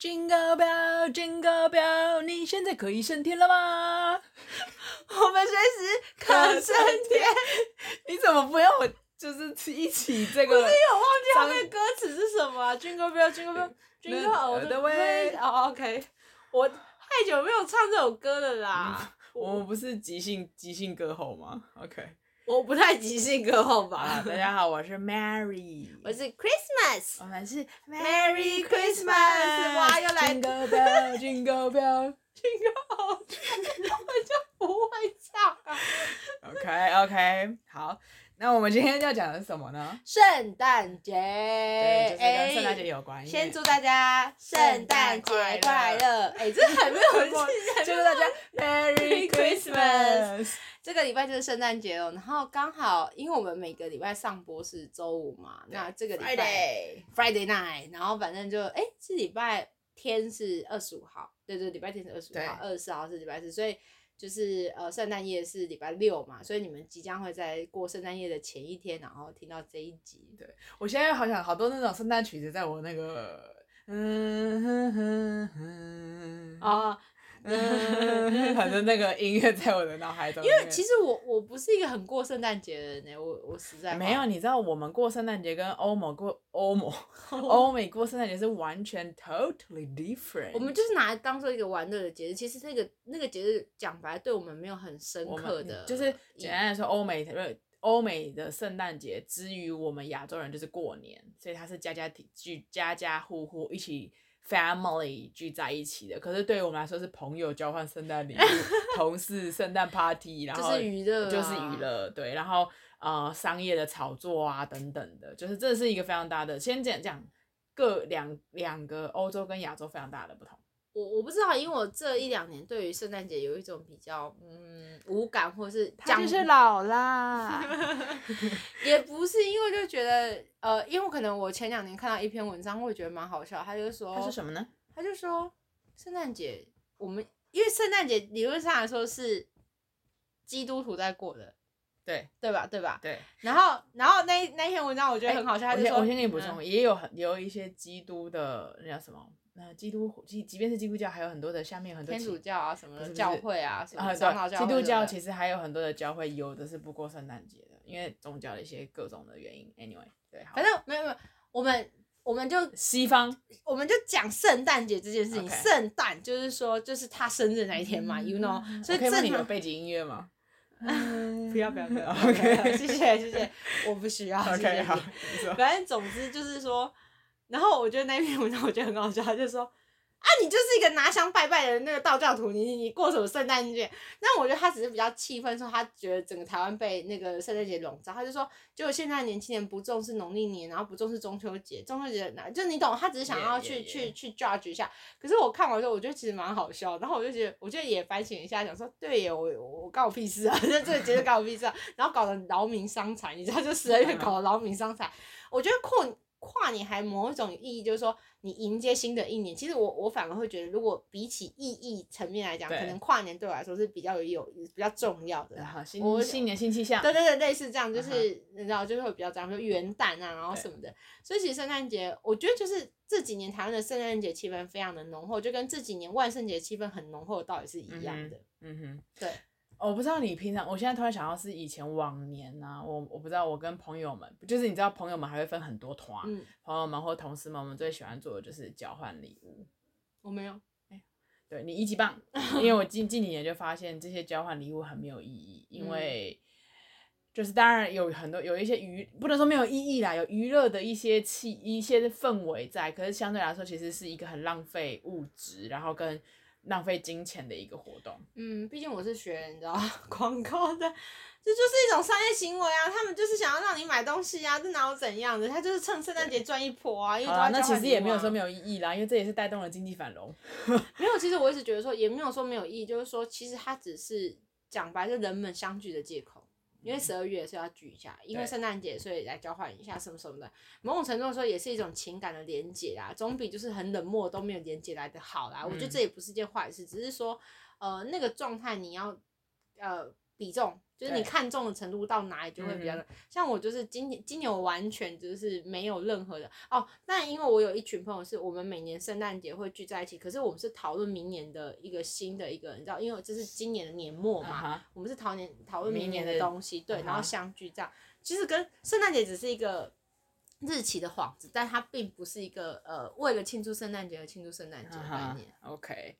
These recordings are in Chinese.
Jingle bell, Jingle bell，你现在可以升天了吗？我们随时可升天。你怎么不要我？就是一起这个。不是，有忘记后面歌词是什么、啊、？Jingle bell, Jingle bell, Jingle all the way。哦，OK。我太久没有唱这首歌了啦。嗯、我们不是即兴即兴歌后吗？OK。我不太即兴歌好吧。啊、大家好，我是 Mary，我是 Christmas，我们是 Merry Christmas。哇，又来 Jingle bell，Jingle bell，Jingle，我就不会唱啊。OK OK，好，那我们今天要讲的是什么呢？圣诞节，对，就是跟圣诞节有关系。先祝大家圣诞节快乐！哎，这还没有过，祝大家 Merry Christmas。这个礼拜就是圣诞节了，然后刚好因为我们每个礼拜上播是周五嘛，那这个礼拜 Friday night，然后反正就哎，这礼拜天是二十五号，对对，礼拜天是二十五号，二十四号是礼拜四，所以就是呃圣诞夜是礼拜六嘛，所以你们即将会在过圣诞夜的前一天，然后听到这一集。对，我现在好想好多那种圣诞曲子在我那个嗯哼哼哼啊。嗯，反正那个音乐在我的脑海中。因为其实我我不是一个很过圣诞节的人呢，我我实在没有。你知道我们过圣诞节跟欧盟过欧盟 欧美过圣诞节是完全 totally different。我们就是拿来当做一个玩乐的节日，其实那个那个节日讲白对我们没有很深刻的。就是简单来说，欧美欧美的圣诞节之于我们亚洲人就是过年，所以它是家家庭聚家家户户一起。Family 聚在一起的，可是对于我们来说是朋友交换圣诞礼物，同事圣诞 party，然后就是娱乐、啊，就是娱乐，对，然后呃商业的炒作啊等等的，就是这是一个非常大的。先讲讲各两两个欧洲跟亚洲非常大的不同。我我不知道，因为我这一两年对于圣诞节有一种比较嗯无感，或是讲是老啦，也不是因为就觉得呃，因为可能我前两年看到一篇文章，会觉得蛮好笑，他就说他说什么呢？他就说圣诞节我们因为圣诞节理论上来说是基督徒在过的，对对吧？对吧？对。然后然后那那篇文章我觉得很好笑，欸、他就说我先给你补充，嗯、也有很有一些基督的那叫什么？那基督即即便是基督教，还有很多的下面很多天主教啊什么的教会啊什么基督教其实还有很多的教会，有的是不过圣诞节的，因为宗教的一些各种的原因。Anyway，对，反正没有没有，我们我们就西方，我们就讲圣诞节这件事情。圣诞就是说，就是他生日那一天嘛，you know。所以可以问你有背景音乐吗？不要不要不要，OK，谢谢谢谢，我不需要。OK，好，反正总之就是说。然后我觉得那篇文章我觉得很好笑，就是说啊，你就是一个拿香拜拜的那个道教徒，你你过什么圣诞节？那我觉得他只是比较气愤，说他觉得整个台湾被那个圣诞节笼罩，他就说，就现在年轻人不重视农历年，然后不重视中秋节，中秋节哪就你懂，他只是想要去 yeah, yeah, yeah. 去去 judge 一下。可是我看完之后，我觉得其实蛮好笑，然后我就觉得，我觉得也反省一下，想说，对耶，我我关我屁事啊，这 这个节日关我屁事啊，然后搞得劳民伤财，你知道，就十二月搞得劳民伤财，我觉得过。跨年还某一种意义，就是说你迎接新的一年。其实我我反而会觉得，如果比起意义层面来讲，可能跨年对我来说是比较有有比较重要的。新我新年新气象。对对对，类似这样，就是、uh huh. 你知道，就是会比较这样，说元旦啊，然后什么的。所以其实圣诞节，我觉得就是这几年台湾的圣诞节气氛非常的浓厚，就跟这几年万圣节气氛很浓厚的道理是一样的。嗯哼，嗯哼对。我不知道你平常，我现在突然想到是以前往年啊，我我不知道我跟朋友们，就是你知道朋友们还会分很多团，嗯、朋友们或同事们，我们最喜欢做的就是交换礼物。我没有，哎、欸，对你一级棒，因为我近近几年就发现这些交换礼物很没有意义，因为就是当然有很多有一些娱，不能说没有意义啦，有娱乐的一些气一些氛围在，可是相对来说其实是一个很浪费物质，然后跟。浪费金钱的一个活动。嗯，毕竟我是学你知道 广告的，这就是一种商业行为啊。他们就是想要让你买东西啊，这哪有怎样的？他就是趁圣诞节赚一波啊。因为那其实也没有说没有意义啦，因为这也是带动了经济繁荣。没有，其实我一直觉得说也没有说没有意义，就是说其实它只是讲白，就人们相聚的借口。因为十二月是要聚一下，因为圣诞节，所以来交换一下什么什么的。某种程度说，也是一种情感的连接啦，总比就是很冷漠都没有连接来的好啦。我觉得这也不是件坏事，只是说，呃，那个状态你要，呃，比重，就是你看中的程度到哪里就会比较。嗯、像我就是今年，今年我完全就是没有任何的哦。那因为我有一群朋友是我们每年圣诞节会聚在一起，可是我们是讨论明年的一个新的一个，你知道，因为这是今年的年末嘛，uh huh. 我们是讨年讨论明年的东西，对，然后相聚这样。Uh. 其实跟圣诞节只是一个。日期的幌子，但它并不是一个呃，为了庆祝圣诞节而庆祝圣诞节的概念。Uh huh. OK，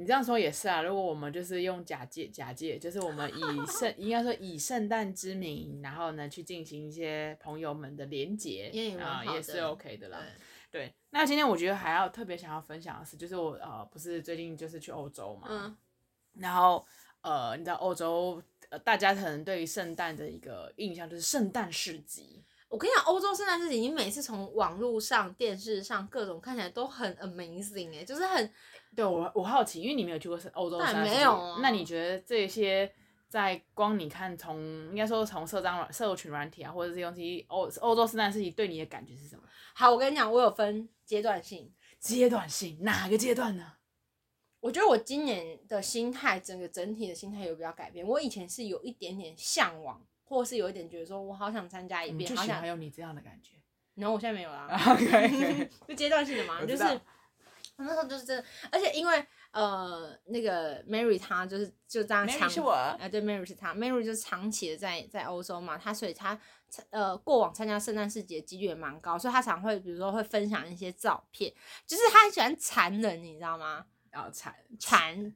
你这样说也是啊。如果我们就是用假借假借，就是我们以圣 应该说以圣诞之名，然后呢去进行一些朋友们的连结啊，也是 OK 的啦。对，对，那今天我觉得还要特别想要分享的是，就是我呃不是最近就是去欧洲嘛，嗯，然后呃你知道欧洲呃大家可能对于圣诞的一个印象就是圣诞市集。我跟你讲，欧洲圣诞市集，你每次从网络上、电视上各种看起来都很 amazing 哎，就是很。对我，我好奇，因为你没有去过欧洲圣诞市集，没有啊。那你觉得这些在光你看从应该说从社交社群软体啊，或者是用这些欧欧洲圣诞事情对你的感觉是什么？好，我跟你讲，我有分阶段性。阶段性哪个阶段呢？我觉得我今年的心态，整个整体的心态有比较改变。我以前是有一点点向往。或是有一点觉得说，我好想参加一遍，好想有你这样的感觉。然后我现在没有啦。OK，就阶段性的嘛，就是我那时候就是真的，而且因为呃那个 Mary 她就是就这样长，是我啊，对，Mary 是她，Mary 就是长期的在在欧洲嘛，她所以她呃过往参加圣诞市集的几率也蛮高，所以她常会比如说会分享一些照片，就是她很喜欢残忍，你知道吗？然后残残，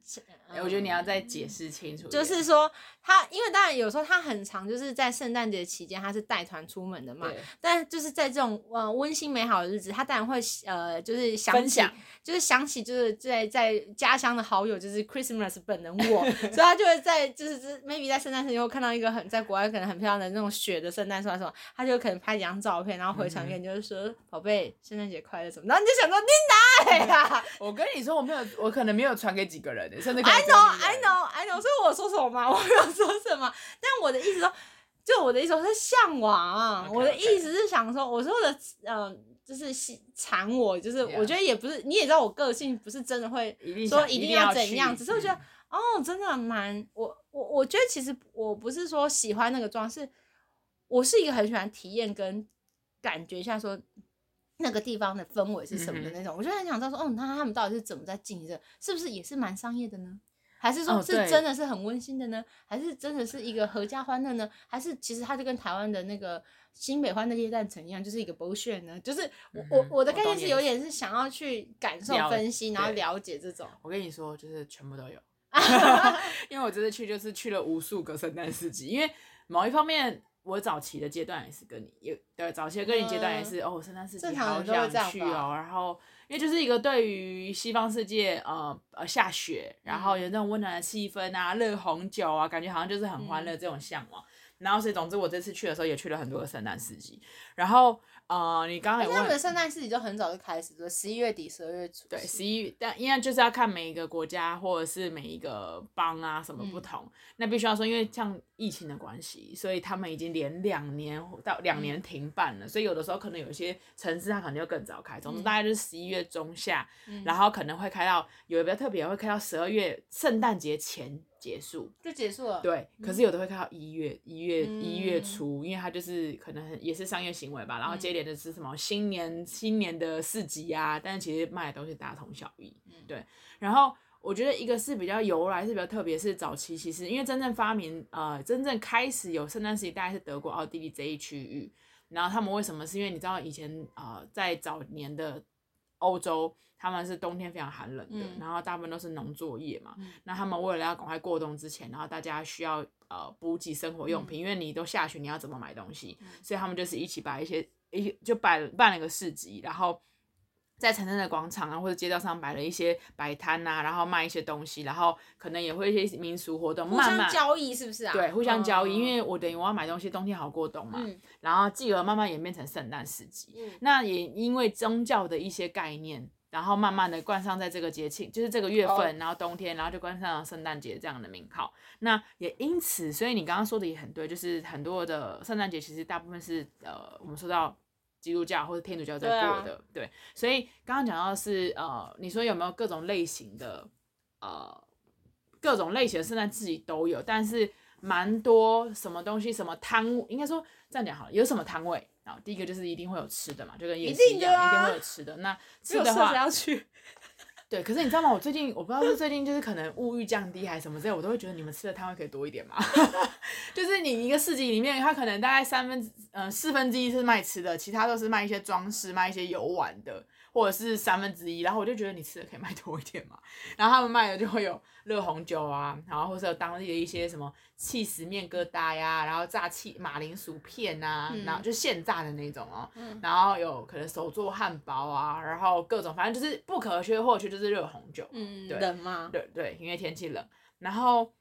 我觉得你要再解释清楚。就是说他，因为当然有时候他很长，就是在圣诞节期间他是带团出门的嘛。但就是在这种呃温馨美好的日子，他当然会呃就是想起，分享就是想起就是在在家乡的好友，就是 Christmas 本人我，所以他就会在就是 maybe 在圣诞节以后看到一个很在国外可能很漂亮的那种雪的圣诞树什么，他就可能拍几张照片，然后回传给你，就是说宝贝圣诞节快乐什么，然后你就想说你哪呀？我跟你说我没有。我可能没有传给几个人，甚至 I know, I know, I know。所以我说什么吗？我没有说什么。但我的意思说，就我的意思说是向往。Okay, okay. 我的意思是想说，我说的呃，就是馋我，就是我觉得也不是，你也知道我个性不是真的会说一定要怎样，只是我觉得、嗯、哦，真的蛮我我我觉得其实我不是说喜欢那个妆，是我是一个很喜欢体验跟感觉一下说。那个地方的氛围是什么的那种，嗯、我就很想知道说，哦，那他们到底是怎么在经营这？是不是也是蛮商业的呢？还是说是真的是很温馨的呢？哦、还是真的是一个合家欢乐呢？还是其实它就跟台湾的那个新北欢的耶诞城一样，就是一个 bullshit 呢？就是我、嗯、我我的概念是有点是想要去感受分析，然后了解这种。我跟你说，就是全部都有，因为我这次去就是去了无数个圣诞市集，因为某一方面。我早期的阶段也是跟你有对，早期的跟你阶段也是、嗯、哦，圣诞市集好想去哦，然后因为就是一个对于西方世界呃呃下雪，然后有那种温暖的气氛啊，热红酒啊，感觉好像就是很欢乐这种向往。嗯、然后所以总之我这次去的时候也去了很多个圣诞市集，然后。呃，你刚刚有问，他们的圣诞市集就很早就开始就，十一月底、十二月初。对，十一，但因为就是要看每一个国家或者是每一个邦啊什么不同，嗯、那必须要说，因为像疫情的关系，所以他们已经连两年到两年停办了，嗯、所以有的时候可能有些城市它可能就更早开，总之大概就是十一月中下，嗯、然后可能会开到有的比较特别，会开到十二月圣诞节前。结束就结束了，对。可是有的会看到一月一月一月初，因为它就是可能也是商业行为吧。然后接连的是什么新年新年的市集啊，但是其实卖的东西大同小异，对。然后我觉得一个是比较由来是比较特别，是早期其实因为真正发明呃真正开始有圣诞市集，大概是德国奥地利这一区域。然后他们为什么？是因为你知道以前呃在早年的欧洲。他们是冬天非常寒冷的，嗯、然后大部分都是农作业嘛。嗯、那他们为了要赶快过冬之前，然后大家需要呃补给生活用品，嗯、因为你都下雪，你要怎么买东西？嗯、所以他们就是一起把一些一就摆办了一个市集，然后在城镇的广场啊或者街道上摆了一些摆摊呐，然后卖一些东西，然后可能也会一些民俗活动，互相交易是不是啊？对，互相交易，嗯、因为我等于我要买东西，冬天好过冬嘛。嗯、然后继而慢慢演变成圣诞市集。嗯、那也因为宗教的一些概念。然后慢慢的冠上在这个节庆，就是这个月份，oh. 然后冬天，然后就冠上了圣诞节这样的名号。那也因此，所以你刚刚说的也很对，就是很多的圣诞节其实大部分是呃，我们说到基督教或者天主教在过的，对，啊、对。所以刚刚讲到的是呃，你说有没有各种类型的呃？各种类型的圣诞自己都有，但是蛮多什么东西什么摊位，应该说这样讲好了，有什么摊位啊？第一个就是一定会有吃的嘛，就跟夜市一样，一定，啊、一定会有吃的。那 吃的话要去。对，可是你知道吗？我最近我不知道是最近就是可能物欲降低还是什么之类，我都会觉得你们吃的摊位可以多一点嘛。就是你一个市集里面，它可能大概三分之嗯、呃、四分之一是卖吃的，其他都是卖一些装饰、卖一些游玩的。或者是三分之一，然后我就觉得你吃的可以卖多一点嘛，然后他们卖的就会有热红酒啊，然后或者有当地的一些什么起司面疙瘩呀，然后炸气马铃薯片啊，嗯、然后就现炸的那种哦，嗯、然后有可能手做汉堡啊，然后各种反正就是不可缺或缺就是热红酒，嗯，对冷吗？对对，因为天气冷，然后。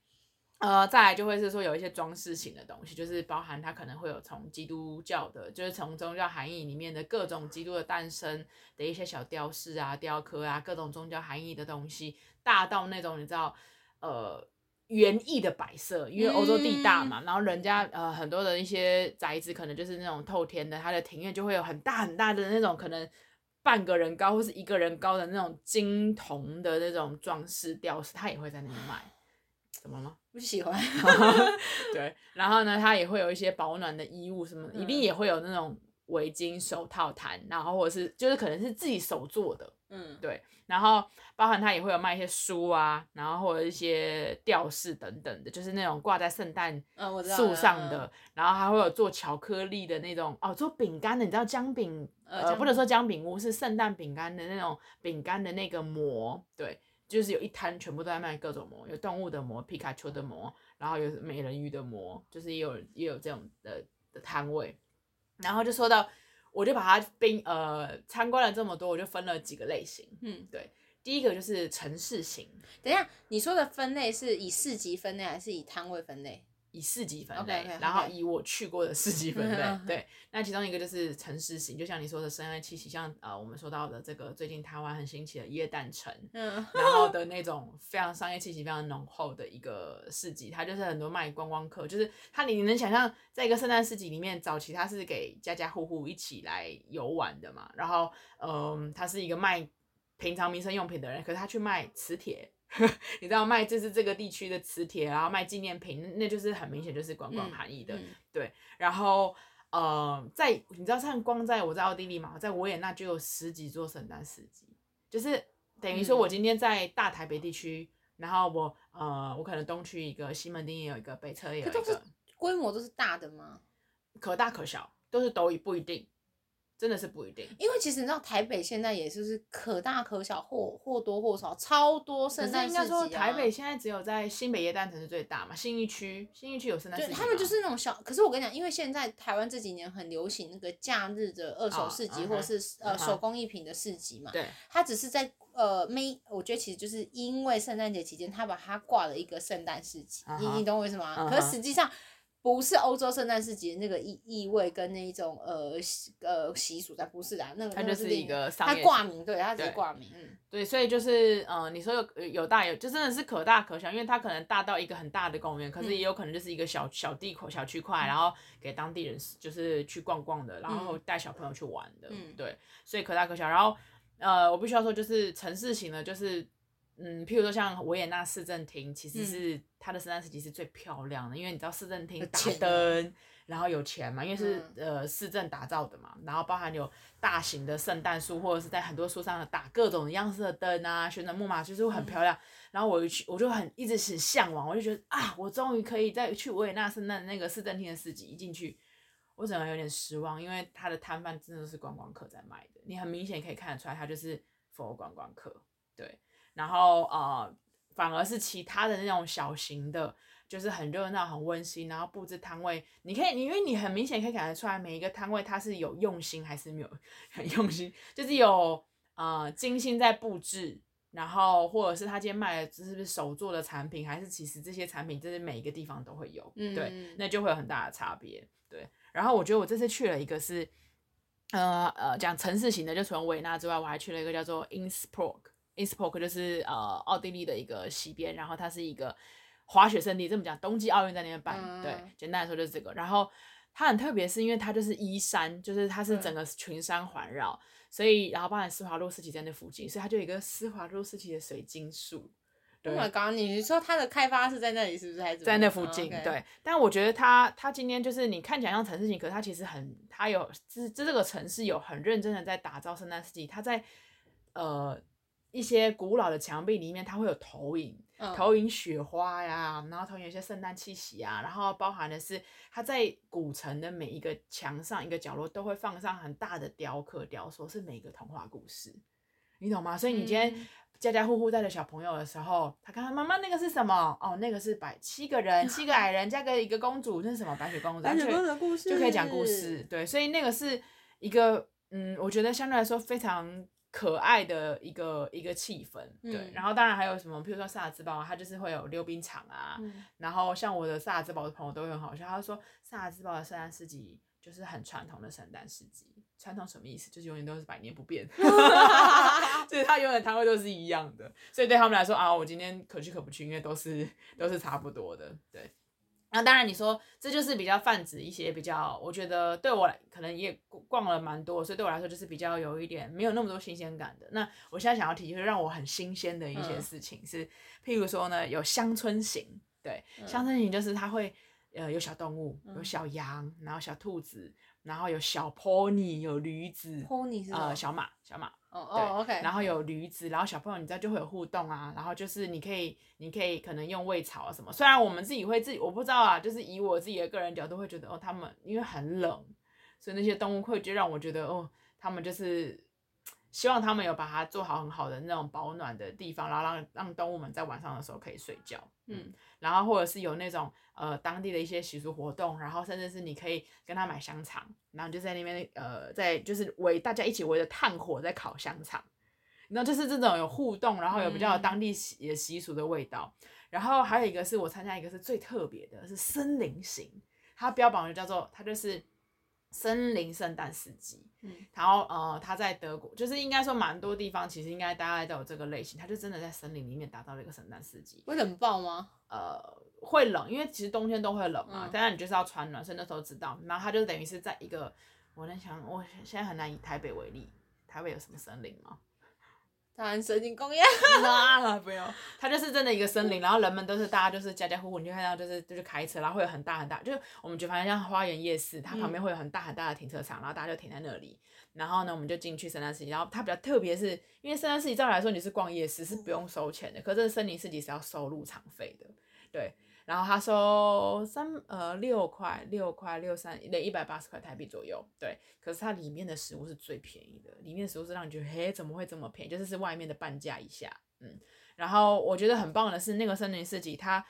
呃，再来就会是说有一些装饰型的东西，就是包含它可能会有从基督教的，就是从宗教含义里面的各种基督的诞生的一些小雕饰啊、雕刻啊，各种宗教含义的东西，大到那种你知道，呃，园艺的摆设，因为欧洲地大嘛，嗯、然后人家呃很多的一些宅子可能就是那种透天的，它的庭院就会有很大很大的那种可能半个人高或是一个人高的那种金铜的那种装饰雕饰，它也会在那里卖。怎么吗？不喜欢。对，然后呢，它也会有一些保暖的衣物，什么、的、一定也会有那种围巾、手套、毯，然后或者是就是可能是自己手做的，嗯，对。然后包含它也会有卖一些书啊，然后或者一些吊饰等等的，就是那种挂在圣诞树上的。嗯、然后还会有做巧克力的那种哦，做饼干的，你知道姜饼？呃，不能说姜饼屋，是圣诞饼干的那种饼干的那个膜，对。就是有一摊全部都在卖各种膜，有动物的膜、皮卡丘的膜，然后有美人鱼的膜，就是也有也有这种的的摊位。然后就说到，我就把它冰呃参观了这么多，我就分了几个类型。嗯，对，第一个就是城市型。等一下，你说的分类是以市级分类还是以摊位分类？以市级分类，okay, okay, okay. 然后以我去过的市级分类，对，那其中一个就是城市型，就像你说的圣诞气息，像呃我们说到的这个最近台湾很兴起的夜诞城，嗯，然后的那种非常商业气息非常浓厚的一个市集，它就是很多卖观光客，就是它你能想象在一个圣诞市集里面，早期它是给家家户户一起来游玩的嘛，然后嗯、呃，它是一个卖平常民生用品的人，可是他去卖磁铁。你知道卖这是这个地区的磁铁，然后卖纪念品，那就是很明显就是观光含义的，嗯嗯、对。然后呃，在你知道像光在我在奥地利嘛，在维也纳就有十几座圣诞市集，就是等于说我今天在大台北地区，嗯、然后我呃我可能东区一个，西门町也有一个，北车也有一个，规模都是大的吗？可大可小，都是都不一定。真的是不一定，因为其实你知道台北现在也就是可大可小，或或多或少超多圣诞市集啊。应该说台北现在只有在新北耶诞城是最大嘛，新义区新义区有圣诞市集。他们就是那种小，可是我跟你讲，因为现在台湾这几年很流行那个假日的二手市集，或者是、呃手工艺品的市集嘛。对。它只是在呃没，我觉得其实就是因为圣诞节期间，他把它挂了一个圣诞市集，你你懂我意思吗？可实际上。不是欧洲圣诞市集那个意意味跟那一种呃呃习俗在，不是的，那个它就是一个商业，它挂名，对，它直接挂名，嗯，对，所以就是呃，你说有有大有，就真的是可大可小，因为它可能大到一个很大的公园，可是也有可能就是一个小小地口小区块，然后给当地人就是去逛逛的，然后带小朋友去玩的，嗯，对，所以可大可小，然后呃，我必须要说就是城市型的，就是。嗯，譬如说像维也纳市政厅，其实是它的圣诞市集是最漂亮的，嗯、因为你知道市政厅打灯，然后有钱嘛，因为是、嗯、呃市政打造的嘛，然后包含有大型的圣诞树，或者是在很多树上打各种样式的灯啊，旋转木马就是会很漂亮。嗯、然后我去，我就很一直很向往，我就觉得啊，我终于可以再去维也纳圣诞那个市政厅的市集，一进去，我整个有点失望，因为它的摊贩真的是观光客在卖的，你很明显可以看得出来，它就是 for 观光客，对。然后呃，反而是其他的那种小型的，就是很热闹、很温馨，然后布置摊位，你可以，你因为你很明显可以感觉出来，每一个摊位它是有用心还是没有很用心，就是有呃精心在布置，然后或者是他今天卖的是不是手做的产品，还是其实这些产品就是每一个地方都会有，嗯、对，那就会有很大的差别，对。然后我觉得我这次去了一个是，呃呃讲城市型的，就除了维也纳之外，我还去了一个叫做 Innsbruck。Innsbruck 就是呃奥地利的一个西边，然后它是一个滑雪胜地，这么讲，冬季奥运在那边办，嗯、对，简单来说就是这个。然后它很特别，是因为它就是依山，就是它是整个群山环绕，嗯、所以然后包含施华洛世奇在那附近，所以它就有一个施华洛世奇的水晶树，对，刚刚你说它的开发是在那里，是不是？还是在那附近？对。但我觉得它它今天就是你看起来像城市景，可是它其实很，它有这这这个城市有很认真的在打造圣诞市集，它在呃一些古老的墙壁里面，它会有投影。投影雪花呀，然后投影一些圣诞气息啊，然后包含的是它在古城的每一个墙上一个角落都会放上很大的雕刻雕塑，是每个童话故事，你懂吗？所以你今天家家户户带着小朋友的时候，他看看妈妈那个是什么？哦，那个是百七个人，七个矮人加个一个公主，那是什么？白雪公主，白雪公主的故事就可以讲故事，对，所以那个是一个嗯，我觉得相对来说非常。可爱的一个一个气氛，对，嗯、然后当然还有什么，譬如说萨尔兹堡，它就是会有溜冰场啊，嗯、然后像我的萨尔兹堡的朋友都会很好笑，他说萨尔兹堡的圣诞市集就是很传统的圣诞市集，传统什么意思？就是永远都是百年不变，所以他永远摊位都是一样的，所以对他们来说啊，我今天可去可不去，因为都是都是差不多的，对。那当然，你说这就是比较泛指一些比较，我觉得对我来可能也逛了蛮多，所以对我来说就是比较有一点没有那么多新鲜感的。那我现在想要提就是让我很新鲜的一些事情是，譬如说呢，有乡村型，对，乡村型就是它会呃有小动物，有小羊，然后小兔子，然后有小 pony，有驴子，pony 是呃小马，小马。哦哦，OK。然后有驴子，然后小朋友你知道就会有互动啊，然后就是你可以，你可以可能用喂草啊什么。虽然我们自己会自己，我不知道啊，就是以我自己的个人角度会觉得哦，他们因为很冷，所以那些动物会就让我觉得哦，他们就是。希望他们有把它做好很好的那种保暖的地方，然后让让动物们在晚上的时候可以睡觉，嗯，然后或者是有那种呃当地的一些习俗活动，然后甚至是你可以跟他买香肠，然后就在那边呃在就是围大家一起围着炭火在烤香肠，然后就是这种有互动，然后有比较有当地习习俗的味道，嗯、然后还有一个是我参加一个是最特别的是森林型，它标榜的叫做它就是。森林圣诞四季，嗯，然后呃，他在德国，就是应该说蛮多地方，其实应该大概都有这个类型，他就真的在森林里面打造了一个圣诞四季。会冷爆吗？呃，会冷，因为其实冬天都会冷嘛，当然、嗯、你就是要穿暖，所以那时候知道。然后他就等于是在一个，我在想，我现在很难以台北为例，台北有什么森林吗？当然，森林公园。啊，不用，它就是真的一个森林，然后人们都是大家就是家家户户，你就看到就是就是开车，然后会有很大很大，就是我们就发现像花园夜市，它旁边会有很大很大的停车场，然后大家就停在那里，然后呢，我们就进去圣诞市集，然后它比较特别是，因为圣诞市集照理来说你是逛夜市是不用收钱的，可是这个森林市集是要收入场费的，对。然后他说三呃六块六块六三得一百八十块台币左右，对。可是它里面的食物是最便宜的，里面的食物是让你觉得嘿怎么会这么便宜？就是是外面的半价以下，嗯。然后我觉得很棒的是那个森林市集，它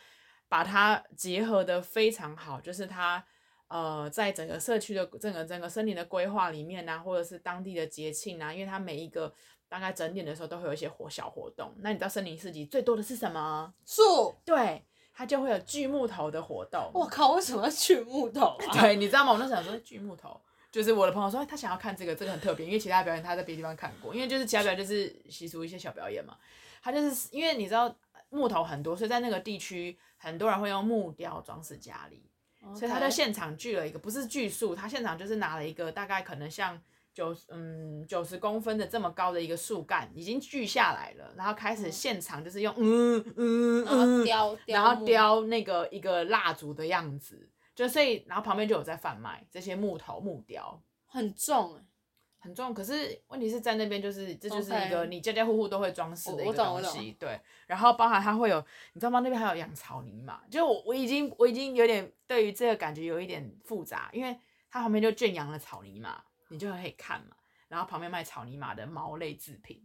把它结合的非常好，就是它呃在整个社区的整个整个森林的规划里面啊，或者是当地的节庆啊，因为它每一个大概整点的时候都会有一些活小活动。那你知道森林市集最多的是什么？树。对。它就会有锯木头的活动。我靠，为什么要锯木头啊？对，你知道吗？我那时候想说锯木头，就是我的朋友说他想要看这个，这个很特别，因为其他表演他在别的地方看过，因为就是其他表演就是习俗一些小表演嘛。他就是因为你知道木头很多，所以在那个地区很多人会用木雕装饰家里.所以他在现场锯了一个，不是锯树，他现场就是拿了一个大概可能像。九十嗯九十公分的这么高的一个树干已经锯下来了，然后开始现场就是用嗯嗯嗯雕，然后雕那个一个蜡烛的样子，就所以然后旁边就有在贩卖这些木头木雕，很重很重。可是问题是在那边就是这就是一个你家家户户都会装饰的一个东西，对。然后包含它会有，你知道吗？那边还有养草泥马，就我我已经我已经有点对于这个感觉有一点复杂，因为它旁边就圈养了草泥马。你就可以看嘛，然后旁边卖草泥马的毛类制品，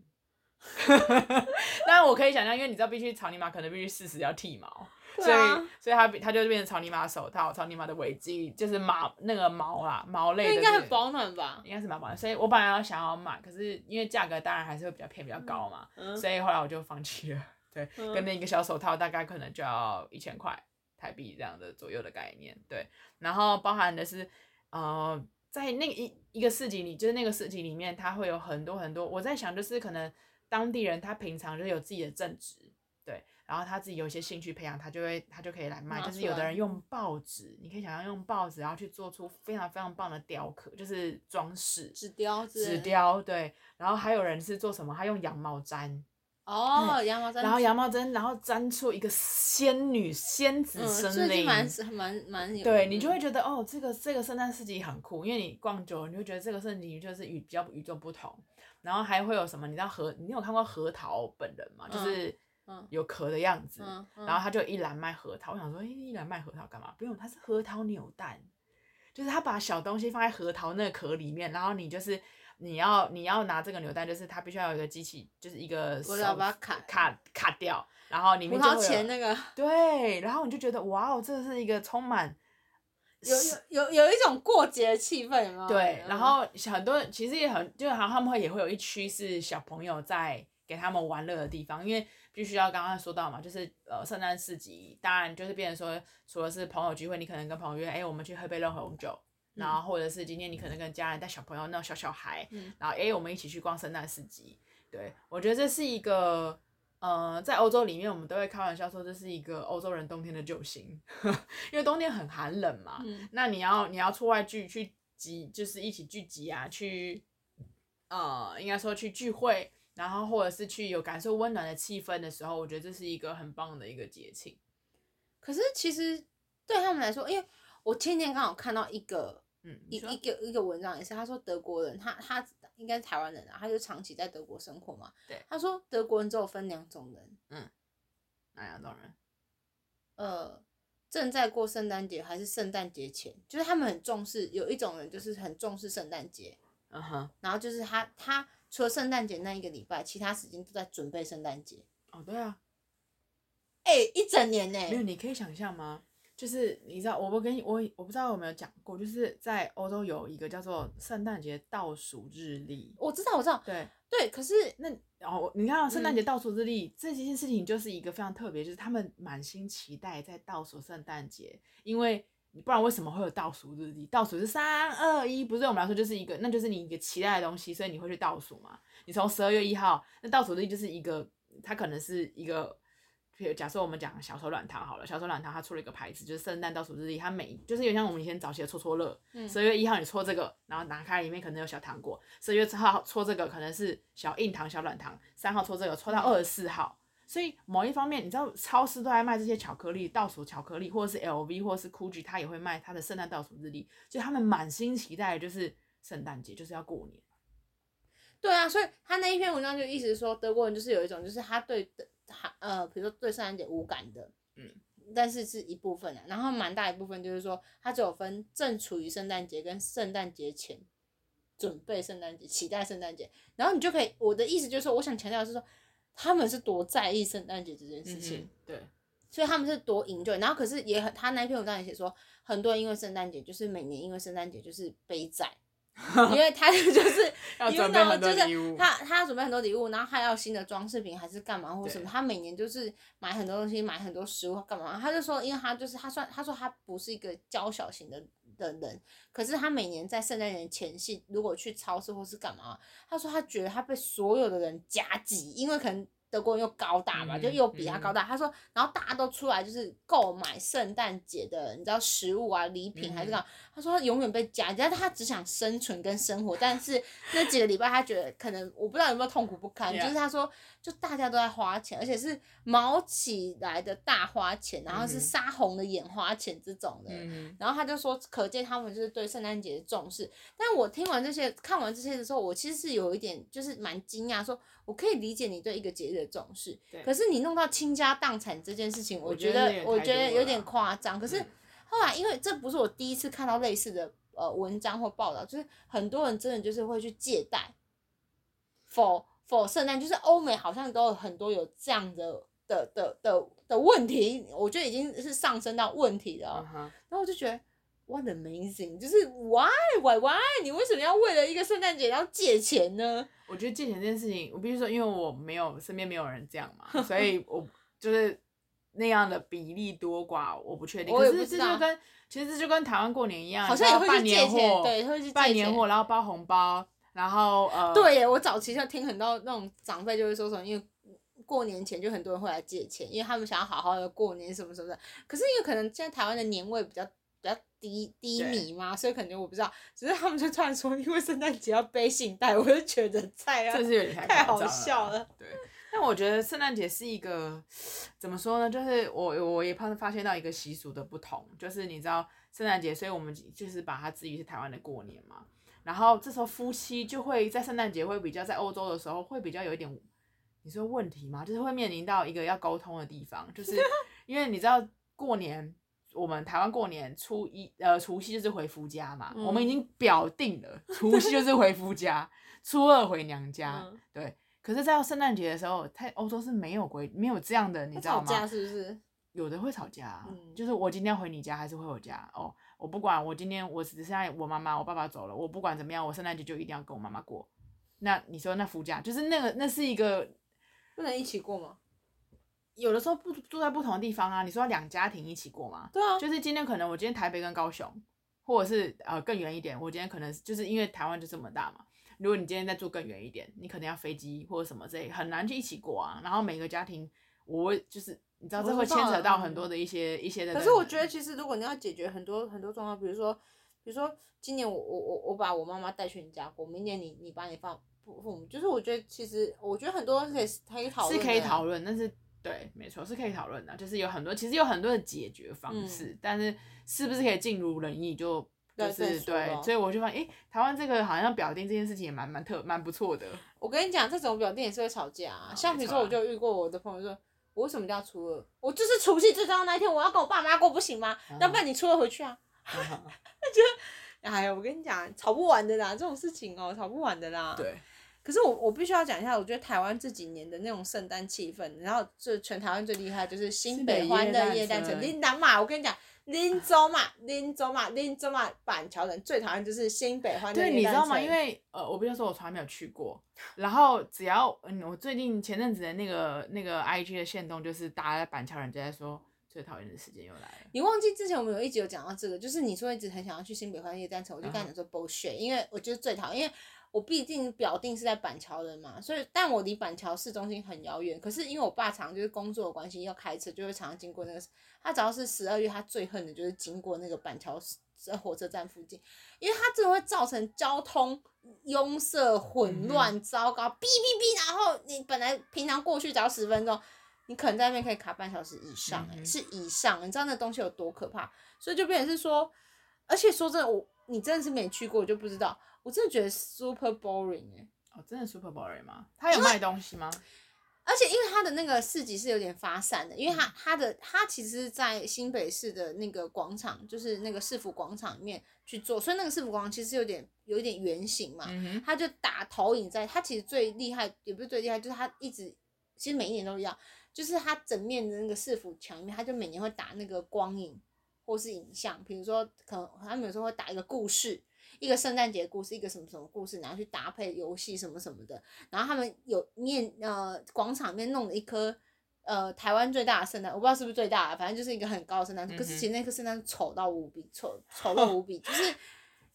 但我可以想象，因为你知道，必须草泥马可能必须适时要剃毛，啊、所以所以它它就变成草泥马手套、草泥马的围巾，就是马那个毛啊毛类的、这个，应该很保暖吧？应该是蛮保暖，所以我本来要想要买，可是因为价格当然还是会比较偏比较高嘛，嗯、所以后来我就放弃了。对，嗯、跟那一个小手套大概可能就要一千块台币这样的左右的概念。对，然后包含的是呃。在那一一个市集里，就是那个市集里面，它会有很多很多。我在想，就是可能当地人他平常就有自己的正职，对，然后他自己有一些兴趣培养，他就会他就可以来卖。就是有的人用报纸，你可以想象用报纸，然后去做出非常非常棒的雕刻，就是装饰。纸雕。纸雕对，然后还有人是做什么？他用羊毛毡。哦，羊毛毡，然后羊毛毡，然后粘出一个仙女仙子森林，蛮蛮蛮对，你就会觉得哦，这个这个圣诞市集很酷，因为你逛久了，你会觉得这个圣诞就是与比较与众不同。然后还会有什么？你知道核？你有看过核桃本人吗？就是有壳的样子，然后他就一篮卖核桃。我想说，哎，一篮卖核桃干嘛？不用，它是核桃扭蛋，就是他把小东西放在核桃那个壳里面，然后你就是。你要你要拿这个扭蛋，就是它必须要有一个机器，就是一个我要把它卡卡卡掉，然后里面就会有那个对，然后你就觉得哇哦，这是一个充满 有有有有一种过节的气氛吗？对，然后很多人其实也很，就好像他们会也会有一区是小朋友在给他们玩乐的地方，因为必须要刚刚说到嘛，就是呃圣诞市集，当然就是变成说，除了是朋友聚会，你可能跟朋友约，哎，我们去喝杯热红酒。然后或者是今天你可能跟家人带小朋友那种小小孩，嗯、然后哎，我们一起去逛圣诞市集。对，我觉得这是一个，呃，在欧洲里面我们都会开玩笑说这是一个欧洲人冬天的救星，因为冬天很寒冷嘛。嗯、那你要你要出外聚去集，就是一起聚集啊，去，呃，应该说去聚会，然后或者是去有感受温暖的气氛的时候，我觉得这是一个很棒的一个节庆。可是其实对他们来说，因为我前天刚好看到一个。嗯，一一个一个文章也是，他说德国人，他他应该是台湾人啊，他就长期在德国生活嘛。对。他说德国人只有分两种人。嗯。哪两种人？呃，正在过圣诞节还是圣诞节前，就是他们很重视。有一种人就是很重视圣诞节。嗯哼。然后就是他他除了圣诞节那一个礼拜，其他时间都在准备圣诞节。哦，对啊。哎、欸，一整年呢。没有，你可以想象吗？就是你知道，我不跟你我我不知道有没有讲过，就是在欧洲有一个叫做圣诞节倒数日历。我知道，我知道。对对，可是那然后你看圣诞节倒数日历、嗯、这件事情就是一个非常特别，就是他们满心期待在倒数圣诞节，因为不然为什么会有倒数日历？倒数是三二一，不是对我们来说就是一个，那就是你一个期待的东西，所以你会去倒数嘛？你从十二月一号，那倒数日历就是一个，它可能是一个。假设我们讲小手软糖好了，小手软糖它出了一个牌子，就是圣诞倒数日历，它每就是有像我们以前早期的戳戳乐，十二月一号你戳这个，然后拿开里面可能有小糖果，十二月四号戳这个可能是小硬糖、小软糖，三号戳这个戳到二十四号，所以某一方面你知道超市都在卖这些巧克力倒数巧克力，或者是 LV 或者是 GUCCI，它也会卖它的圣诞倒数日历，就他们满心期待的就是圣诞节就是要过年。对啊，所以他那一篇文章就意思是说德国人就是有一种就是他对的。他呃，比如说对圣诞节无感的，嗯，但是是一部分的，然后蛮大一部分就是说，他只有分正处于圣诞节跟圣诞节前准备圣诞节、期待圣诞节，然后你就可以，我的意思就是说，我想强调的是说，他们是多在意圣诞节这件事情，嗯、对，所以他们是多 enjoy，然后可是也很，他那篇文章也写说，很多人因为圣诞节就是每年因为圣诞节就是背债。因为他就是 要准备很多礼物，就是他他要准备很多礼物，然后还要新的装饰品还是干嘛或者什么，他每年就是买很多东西，买很多食物干嘛？他就说，因为他就是他算他说他不是一个娇小型的的人，可是他每年在圣诞节前夕，如果去超市或是干嘛，他说他觉得他被所有的人夹击，因为可能。德国人又高大嘛，就又比他高大。嗯、他说，然后大家都出来就是购买圣诞节的，你知道食物啊、礼品还是干嘛？嗯、他说他永远被夹，但是他只想生存跟生活。但是那几个礼拜他觉得可能我不知道有没有痛苦不堪，就是他说就大家都在花钱，而且是毛起来的大花钱，然后是杀红的眼花钱这种的。嗯、然后他就说，可见他们就是对圣诞节的重视。但我听完这些，看完这些的时候，我其实是有一点就是蛮惊讶，说我可以理解你对一个节日的重视，可是你弄到倾家荡产这件事情，我觉得我觉得有点夸张。可是后来，因为这不是我第一次看到类似的呃文章或报道，就是很多人真的就是会去借贷，for for 圣诞，就是欧美好像都有很多有这样的的的的的问题，我觉得已经是上升到问题了。Uh huh. 然后我就觉得。What amazing！就是 why why why？你为什么要为了一个圣诞节要借钱呢？我觉得借钱这件事情，我必须说，因为我没有身边没有人这样嘛，所以 我就是那样的比例多寡我不确定。我也不知道。可是这就跟其实这就跟台湾过年一样，好像也会去借钱，对，会去办年货，然后包红包，然后呃，对耶，我早期就听很多那种长辈就会说什么，因为过年前就很多人会来借钱，因为他们想要好好的过年什么什么的。可是因为可能现在台湾的年味比较。低低迷嘛，所以可能我不知道，只是他们就突然说，因为圣诞节要背信贷，我就觉得太啊，这是有点太好笑了。对，但我觉得圣诞节是一个怎么说呢？就是我我也发发现到一个习俗的不同，就是你知道圣诞节，所以我们就是把它置于是台湾的过年嘛。然后这时候夫妻就会在圣诞节会比较在欧洲的时候会比较有一点，你说问题吗？就是会面临到一个要沟通的地方，就是 因为你知道过年我们台湾过年初一呃除夕就是回夫家嘛，嗯、我们已经表定了除夕就是回夫家，初二回娘家，嗯、对。可是，在圣诞节的时候，在欧洲是没有规没有这样的，你知道吗？吵架是不是？有的会吵架，嗯、就是我今天回你家还是回我家哦。我不管，我今天我只剩下我妈妈，我爸爸走了，我不管怎么样，我圣诞节就一定要跟我妈妈过。那你说那夫家就是那个那是一个不能一起过吗？有的时候不住在不同的地方啊。你说两家庭一起过吗？对啊，就是今天可能我今天台北跟高雄，或者是呃更远一点，我今天可能就是因为台湾就这么大嘛。如果你今天再住更远一点，你可能要飞机或者什么之类，很难去一起过啊。然后每个家庭，我就是。你知道这会牵扯到很多的一些一些的。可是我觉得其实如果你要解决很多很多状况，比如说比如说今年我我我我把我妈妈带去你家过，明年你你把你放父父母，就是我觉得其实我觉得很多可以可以讨论。是可以讨论，但是对，没错是可以讨论的，就是有很多其实有很多的解决方式，嗯、但是是不是可以尽如人意就就是对，所以我就发现，哎、欸，台湾这个好像表定这件事情也蛮蛮特蛮不错的。我跟你讲，这种表定也是会吵架啊，像比如说我就遇过我的朋友说。我为什么叫初二？我就是除夕最重要那一天，我要跟我爸妈过，不行吗？要、uh huh. 不然你初二回去啊？那觉得，哎呀，我跟你讲，吵不完的啦，这种事情哦、喔，吵不完的啦。对。可是我我必须要讲一下，我觉得台湾这几年的那种圣诞气氛，然后就全台湾最厉害就是新北欢乐夜诞城，琳达嘛，我跟你讲。林州嘛，林州嘛，林州嘛，板桥人最讨厌就是新北欢乐。对，你知道吗？因为呃，我不要说，我从来没有去过。然后只要嗯，我最近前阵子的那个那个 IG 的限动，就是大家板桥人就在说，最讨厌的时间又来了。你忘记之前我们有一集有讲到这个，就是你说一直很想要去新北欢乐耶诞城，我就跟你说 bullshit，因为我觉得最讨厌，因为。我毕竟表定是在板桥人嘛，所以但我离板桥市中心很遥远。可是因为我爸常就是工作的关系要开车，就会常常经过那个。他只要是十二月，他最恨的就是经过那个板桥在火车站附近，因为他真的会造成交通拥塞、混乱、糟糕，哔哔哔。然后你本来平常过去只要十分钟，你可能在那边可以卡半小时以上，欸，是以上。你知道那东西有多可怕？所以就变成是说，而且说真的，我你真的是没去过，我就不知道。我真的觉得 super boring 哦，真的 super boring 吗？他有卖东西吗？而且因为他的那个市集是有点发散的，因为他他的他其实是在新北市的那个广场，就是那个市府广场里面去做，所以那个市府广场其实有点有一点圆形嘛，他就打投影在，他其实最厉害也不是最厉害，就是他一直其实每一年都一样，就是他整面的那个市府墙面，他就每年会打那个光影或是影像，比如说可能他们有时候会打一个故事。一个圣诞节故事，一个什么什么故事，然后去搭配游戏什么什么的，然后他们有面呃广场面弄了一棵呃台湾最大的圣诞，我不知道是不是最大的，反正就是一个很高的圣诞树，可是其实那棵圣诞树丑到无比，丑丑到无比，就是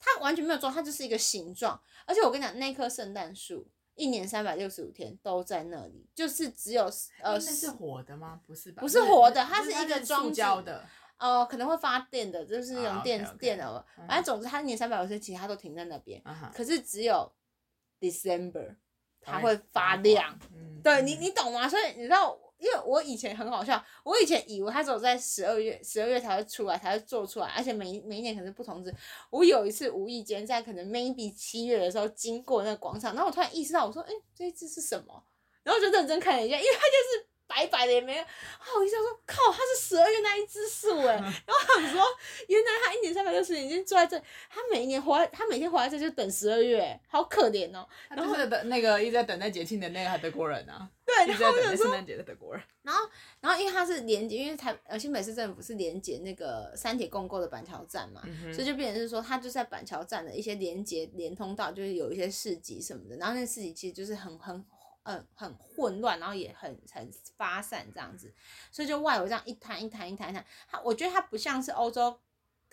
它完全没有装，它就是一个形状，而且我跟你讲，那棵圣诞树一年三百六十五天都在那里，就是只有呃，那是活的吗？不是吧？不是活的，它是一个装胶的。哦、呃，可能会发电的，就是用电、oh, okay, okay. 电的。反正总之，它一年三百六十天，其他都停在那边。Uh huh. 可是只有 December 它会发亮。嗯、对你，你懂吗？所以你知道，因为我以前很好笑，我以前以为它只有在十二月，十二月才会出来，才会做出来，而且每每一年可能是不同日。我有一次无意间在可能 maybe 七月的时候经过那个广场，然后我突然意识到，我说，哎、欸，这一只是什么？然后就认真看了一下，因为它就是。白白的也没有，啊！我一下说，靠，它是十二月那一只树哎，然后他们说，原来他一年三百六十天已经住在这，他每一年活在，他每天活在这就等十二月，好可怜哦。然后就是等那个一直在等待节庆的那个德国人啊，对，然后等待圣诞节的德国人。然后，然后因为他是连接，因为台呃新北市政府是连接那个三铁共构的板桥站嘛，嗯、所以就变成是说，他就在板桥站的一些连接连通道，就是有一些市集什么的，然后那市集其实就是很很。嗯，很混乱，然后也很很发散这样子，所以就外围这样一摊一摊一摊一摊，它我觉得它不像是欧洲，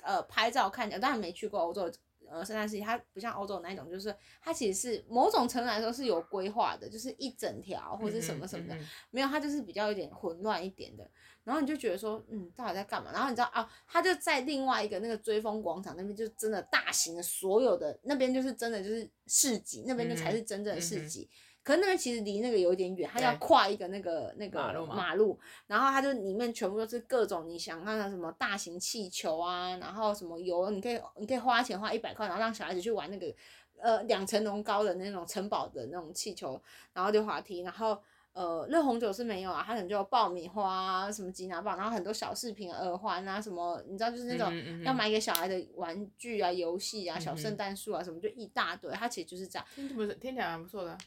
呃，拍照看起来，当然没去过欧洲，呃，圣诞市集它不像欧洲那一种，就是它其实是某种程度来说是有规划的，就是一整条或者什么什么的，嗯嗯嗯、没有，它就是比较有点混乱一点的，然后你就觉得说，嗯，到底在干嘛？然后你知道啊，它就在另外一个那个追风广场那边，就真的大型的所有的那边就是真的就是市集，那边就才是真正的市集。可是那边其实离那个有点远，他要跨一个那个那个马路，马路，然后他就里面全部都是各种你想看的什么大型气球啊，然后什么游，你可以你可以花钱花一百块，然后让小孩子去玩那个呃两层楼高的那种城堡的那种气球，然后溜滑梯，然后。呃，热红酒是没有啊，它可能就有爆米花啊，什么吉拿棒，然后很多小饰品、耳环啊，什么你知道，就是那种要买给小孩的玩具啊、游戏啊、小圣诞树啊，什么就一大堆。它其实就是这样。听不是听起来蛮不错的。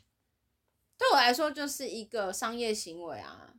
对我来说，就是一个商业行为啊。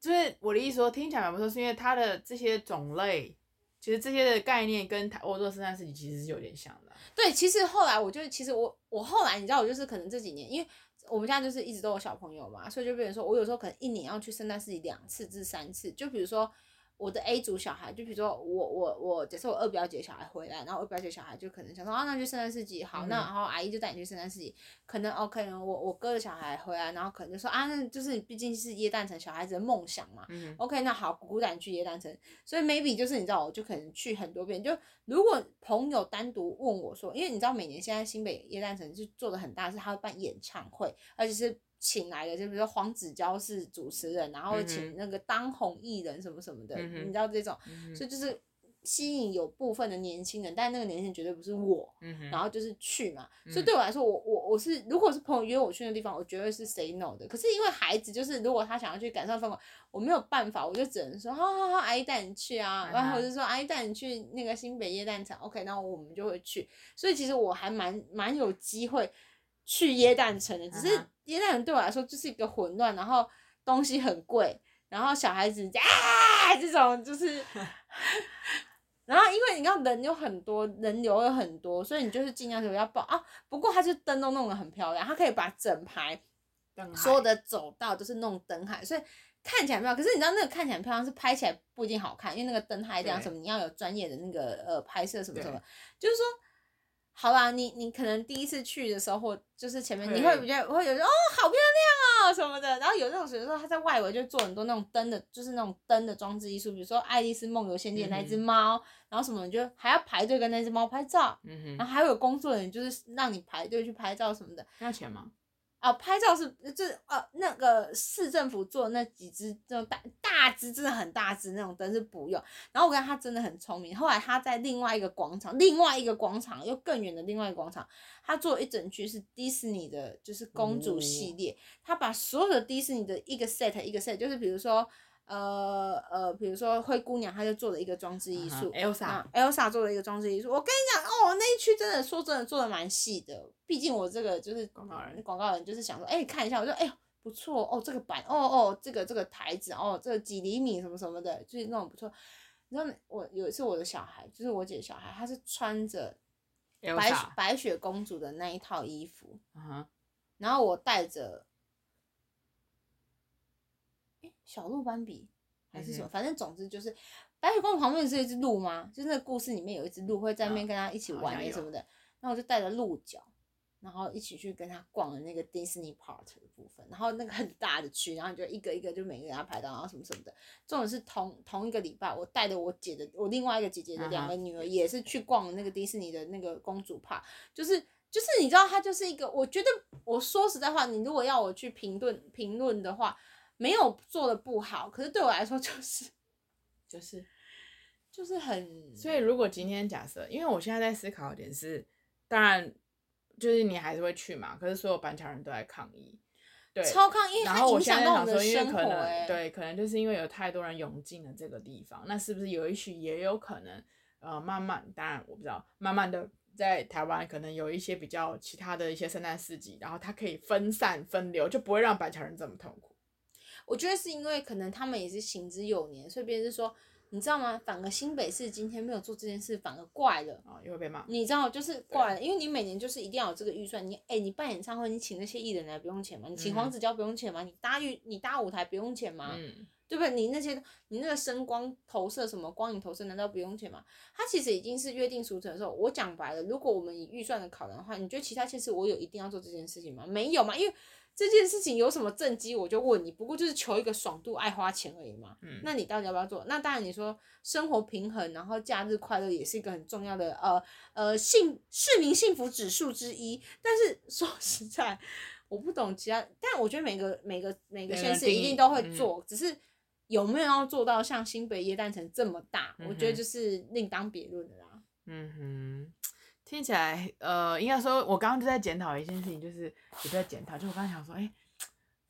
就是我的意思说，听起来蛮不错，是因为它的这些种类，其实这些的概念跟欧洲圣诞市集其实是有点像的。对，其实后来我就其实我我后来你知道，我就是可能这几年因为。我们家就是一直都有小朋友嘛，所以就变成说，我有时候可能一年要去圣诞市集两次至三次，就比如说。我的 A 组小孩，就比如说我我我，假设我二表姐小孩回来，然后二表姐小孩就可能想说啊，那就圣诞市集好，那然后阿姨就带你去圣诞市集，可能哦，可能我我哥的小孩回来，然后可能就说啊，那就是毕竟是耶诞城小孩子的梦想嘛，嗯，OK，那好，鼓鼓带你去耶诞城，所以 maybe 就是你知道，我就可能去很多遍，就如果朋友单独问我说，因为你知道每年现在新北耶诞城就做的很大，是他会办演唱会，而且是。请来的就比如说黄子佼是主持人，然后请那个当红艺人什么什么的，嗯、你知道这种，嗯、所以就是吸引有部分的年轻人，但那个年轻人绝对不是我，嗯、然后就是去嘛，嗯、所以对我来说，我我我是如果是朋友约我去那地方，我绝对是 say no 的。可是因为孩子就是如果他想要去感受氛围，我没有办法，我就只能说好好好，阿姨带你去啊，然后我就说阿姨带你去那个新北夜蛋城，OK，然后我们就会去。所以其实我还蛮蛮有机会。去耶诞城的，只是耶诞城对我来说就是一个混乱，然后东西很贵，然后小孩子啊这种就是，然后因为你看人有很多，人流有很多，所以你就是尽量就要报啊。不过它就灯都弄得很漂亮，它可以把整排所有的走道都是弄灯海，所以看起来漂亮。可是你知道那个看起来漂亮是拍起来不一定好看，因为那个灯海这样什么，你要有专业的那个呃拍摄什么什么，就是说。好吧，你你可能第一次去的时候，或就是前面你会比较会有哦，好漂亮哦！什么的，然后有那种时候他在外围就做很多那种灯的，就是那种灯的装置艺术，比如说《爱丽丝梦游仙境》那只猫，嗯、然后什么你就还要排队跟那只猫拍照，然后还有工作人员就是让你排队去拍照什么的，要钱吗？啊，拍照是就是呃那个市政府做的那几只那种大大只，真的很大只那种灯是不用。然后我跟他真的很聪明，后来他在另外一个广场，另外一个广场又更远的另外一个广场，他做了一整区是迪士尼的，就是公主系列，嗯、他把所有的迪士尼的一个 set 一个 set，就是比如说。呃呃，比如说灰姑娘，她就做了一个装置艺术，Elsa，Elsa 做了一个装置艺术。我跟你讲哦，那一区真的说真的做的蛮细的。毕竟我这个就是广告人，广告人就是想说，哎，看一下，我说，哎呦，不错哦，这个板，哦哦，这个这个台子，哦，这个几厘米什么什么的，就是那种不错。你知道，我有一次我的小孩，就是我姐的小孩，她是穿着白白雪公主的那一套衣服，然后我带着。小鹿斑比还是什么，嗯、反正总之就是白雪公主旁边是有一只鹿吗？就是那个故事里面有一只鹿会在那边跟他一起玩的什么的。然后我就带着鹿角，然后一起去跟他逛了那个 Disney Park 的部分。然后那个很大的区，然后就一个一个就每个人要排到，然后什么什么的。重点是同同一个礼拜，我带着我姐的我另外一个姐姐的两个女儿也是去逛那个迪士尼的那个公主 Park，就是就是你知道，它就是一个我觉得我说实在话，你如果要我去评论评论的话。没有做的不好，可是对我来说就是，就是，就是很。所以如果今天假设，因为我现在在思考一点是，当然就是你还是会去嘛，可是所有板桥人都在抗议，对，超抗议。然后我现在想说，因为可能对，可能就是因为有太多人涌进了这个地方，那是不是有一群也有可能，呃，慢慢，当然我不知道，慢慢的在台湾可能有一些比较其他的一些圣诞市集，然后它可以分散分流，就不会让板桥人这么痛苦。我觉得是因为可能他们也是行之有年，所以别人是说，你知道吗？反而新北市今天没有做这件事，反而怪了啊，又会被骂。你知道，就是怪了，因为你每年就是一定要有这个预算。你哎、欸，你办演唱会，你请那些艺人来不用钱吗？你请黄子佼不用钱吗？你搭玉，你搭舞台不用钱吗？嗯，对不对？你那些你那个声光投射什么光影投射，难道不用钱吗？他其实已经是约定俗成的时候。我讲白了，如果我们以预算的考量的话，你觉得其他县市我有一定要做这件事情吗？没有嘛？因为。这件事情有什么政绩？我就问你，不过就是求一个爽度、爱花钱而已嘛。嗯，那你到底要不要做？那当然，你说生活平衡，然后假日快乐也是一个很重要的呃呃幸市民幸福指数之一。但是说实在，我不懂其他，但我觉得每个每个每个县市一定都会做，嗯只是有没有要做到像新北耶诞城这么大，嗯我觉得就是另当别论的啦。嗯哼，听起来，呃，应该说，我刚刚就在检讨一件事情，就是也在检讨，就我刚刚想说，哎、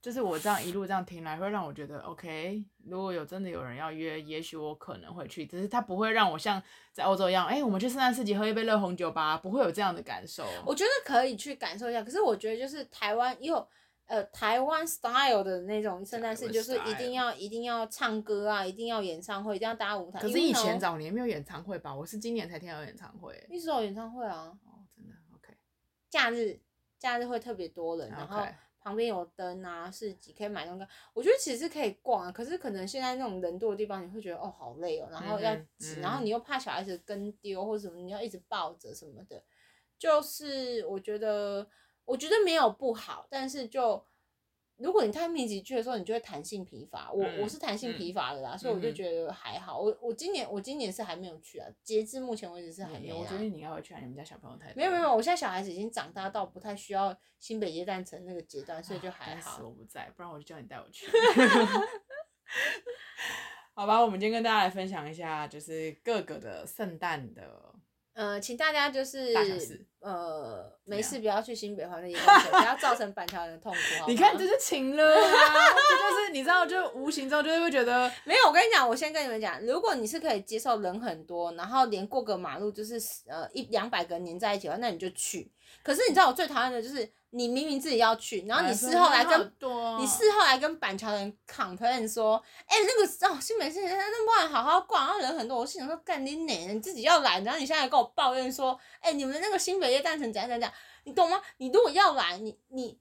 就是我这样一路这样听来，会让我觉得，OK，如果有真的有人要约，也许我可能会去，只是他不会让我像在欧洲一样，哎、我们去圣诞市集喝一杯热红酒吧，不会有这样的感受。我觉得可以去感受一下，可是我觉得就是台湾也有。呃，台湾 style 的那种圣诞市就是一定要一定要唱歌啊，一定要演唱会，一定要搭舞台。可是以前早年没有演唱会吧？我是今年才听到演唱会。一直有演唱会啊。哦，真的，OK。假日假日会特别多人，然后旁边有灯啊，市集可以买东西。我觉得其实可以逛啊，可是可能现在那种人多的地方，你会觉得哦好累哦，然后要挤，嗯嗯、然后你又怕小孩子跟丢或者什么，你要一直抱着什么的。就是我觉得。我觉得没有不好，但是就如果你太密集去的时候，你就会弹性疲乏。我、嗯、我是弹性疲乏的啦，嗯、所以我就觉得还好。我我今年我今年是还没有去啊，截至目前为止是还没有。我觉得你应该会去啊，你们家小朋友太多。没有没有，我现在小孩子已经长大到不太需要新北耶诞城那个阶段，所以就还好。我不在，不然我就叫你带我去。好吧，我们今天跟大家来分享一下，就是各个的圣诞的。呃，请大家就是呃，没事不要去新北环的夜不要造成板桥人的痛苦。好好。你看，这是情了啊！这就是你知道，就无形中就是会觉得没有。我跟你讲，我先跟你们讲，如果你是可以接受人很多，然后连过个马路就是呃一两百个人黏在一起的话，那你就去。可是你知道我最讨厌的就是。你明明自己要去，然后你事后来跟，你事后来跟板桥人 complain 说，哎、欸，那个哦，新北市那不然好好逛，然后人很多，我心想说，干你奶，你自己要来，然后你现在跟我抱怨说，哎、欸，你们那个新北夜诞城怎样怎样，你懂吗？你如果要来，你你。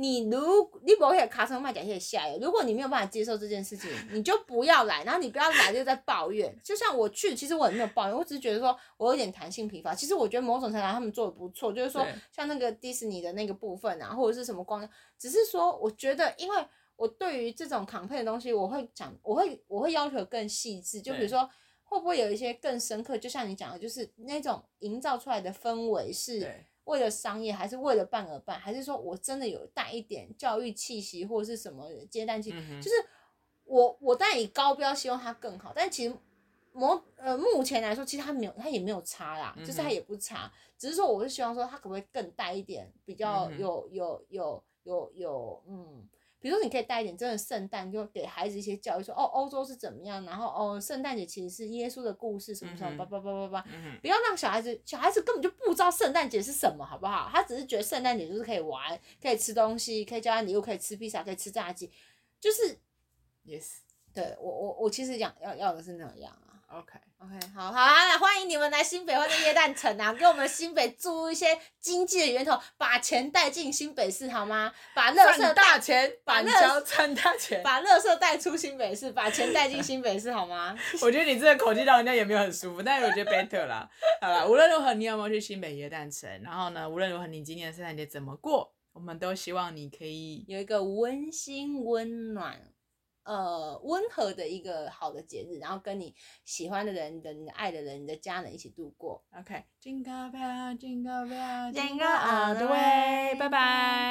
你如你不会卡车卖讲些下游，如果你没有办法接受这件事情，你就不要来，然后你不要来就在抱怨。就像我去，其实我也没有抱怨，我只是觉得说我有点弹性疲乏。其实我觉得某种程度上他们做的不错，就是说像那个迪士尼的那个部分啊，或者是什么光，只是说我觉得，因为我对于这种 campaign 的东西，我会讲，我会我会要求更细致，就比如说会不会有一些更深刻，就像你讲的，就是那种营造出来的氛围是。为了商业，还是为了办而办，还是说我真的有带一点教育气息，或者是什么接待气，嗯、就是我我当然以高标希望它更好，但其实某呃目前来说，其实它没有，它也没有差啦，嗯、就是它也不差，只是说我是希望说它可不可以更带一点，比较有有有有有嗯。比如说，你可以带一点真的圣诞，就给孩子一些教育，说哦，欧洲是怎么样，然后哦，圣诞节其实是耶稣的故事，什么什么，叭叭叭叭叭，不要让小孩子，小孩子根本就不知道圣诞节是什么，好不好？他只是觉得圣诞节就是可以玩，可以吃东西，可以交换礼物，可以吃披萨，可以吃炸鸡，就是，yes，对我我我其实讲要要的是那样啊。OK OK，好好啊，欢迎你们来新北或者耶诞城啊，给我们新北注入一些经济的源头，把钱带进新北市好吗？把乐色大钱，把板桥赚大钱，把乐色带出新北市，把钱带进新北市好吗？我觉得你这个口气让人家也没有很舒服，但是我觉得 better 啦。好了，无论如何，你有没有去新北耶诞城？然后呢，无论如何，你今年的圣诞节怎么过？我们都希望你可以有一个温馨温暖。呃，温和的一个好的节日，然后跟你喜欢的人、的你爱的人、你的家人一起度过。OK，Jingle bell，Jingle bell，Jingle all the way，拜拜。